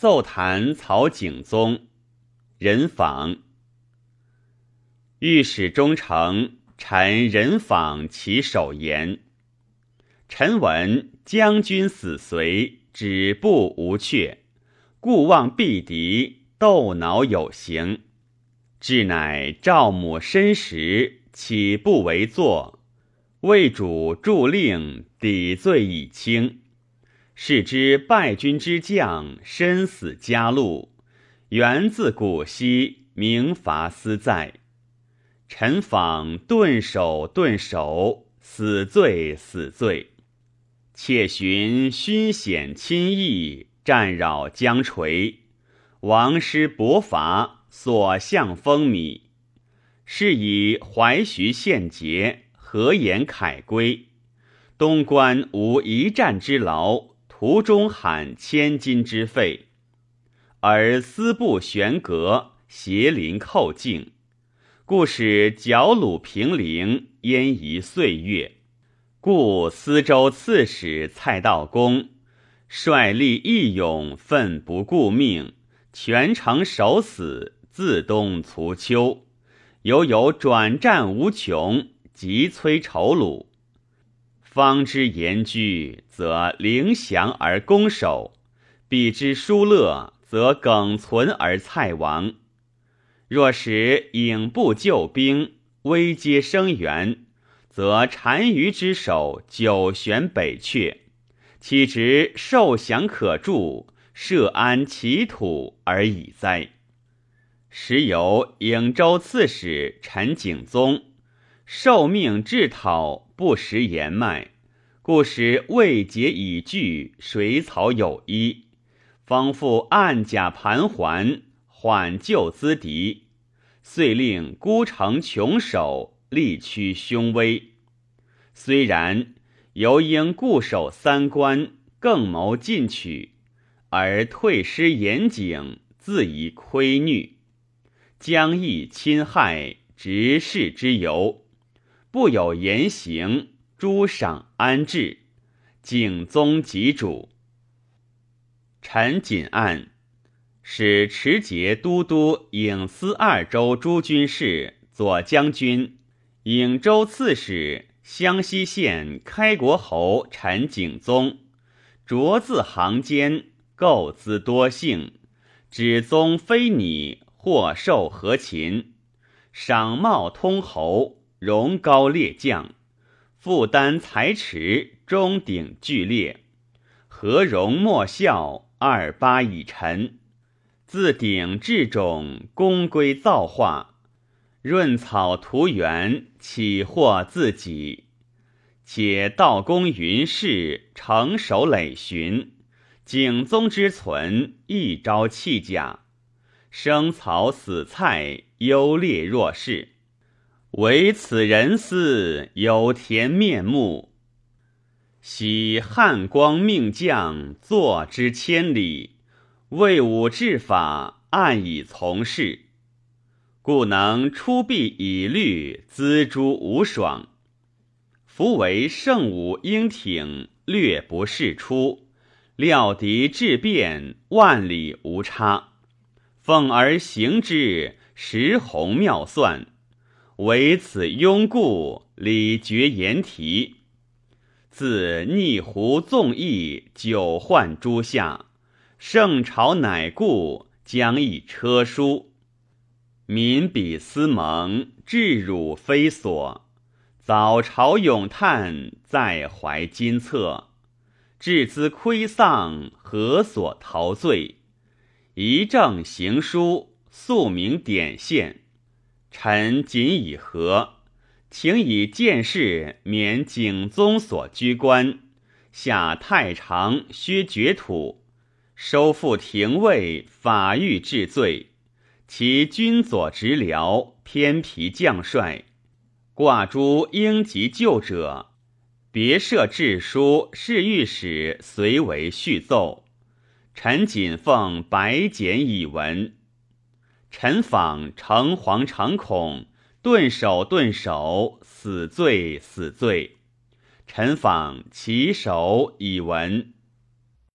奏弹曹景宗，人访。御史中丞臣人访其首言。臣闻将军死随，止步无阙，故望避敌，斗恼有形。至乃赵母申时，岂不为坐？魏主助令，抵罪已轻。是知败军之将，身死家路，源自古稀，名罚斯在。臣访顿首顿首，死罪死罪。且寻勋显亲义，战扰疆垂。王师伯伐，所向风靡。是以怀徐献捷，何言凯归？东关无一战之劳，途中罕千金之费。而思不悬阁，斜临寇境。故使剿虏平陵，焉宜岁月。故司州刺史蔡道公率力义勇，奋不顾命，全城守死，自东卒秋。犹有转战无穷，急催仇虏。方知言居，则灵降而攻守；彼之疏乐，则耿存而蔡亡。若使引部救兵，危接声援，则单于之手九悬北阙，岂直受降可助，设安其土而已哉？时有颍州刺史陈景宗受命制讨，不食言脉，故使未解已拒，水草有依，方复暗甲盘桓。缓救资敌，遂令孤城穷守，力屈凶危。虽然，犹应固守三关，更谋进取，而退失严谨，自以亏臾。将义侵害，执事之由，不有言行，诸赏安置。景宗即主，陈谨案。使持节都督颍司二州诸军事、左将军、颍州刺史、湘西县开国侯陈景宗，着字行间，构资多幸，指宗非拟，或受何秦，赏帽通侯，荣高列将，负担才持，中鼎巨烈，何容莫笑，二八以臣。自鼎至种，功归造化；润草图园，岂获自己？且道公云氏，成守累寻，景宗之存，一朝弃甲，生草死菜，优劣若是。唯此人似，有田面目。喜汉光命将，坐之千里。魏武治法，暗以从事，故能出必以律，资诸无爽。夫为圣武英挺，略不示出，料敌质变，万里无差。奉而行之，实宏妙算。唯此庸故，礼绝言题。自逆胡纵义，久患诸夏。圣朝乃故，将以车书。民比思蒙，至汝非所。早朝咏叹，在怀金册。至兹亏丧，何所陶醉？一正行书，素名典宪。臣谨以和，请以见事免景宗所居官，下太常削爵土。收复廷尉，法狱治罪。其军佐直僚，偏皮将帅，挂诸应急救者，别设制书，侍御史随为续奏。臣谨奉白简以闻。臣访诚惶诚恐，顿首顿首，死罪死罪。臣访其首以闻。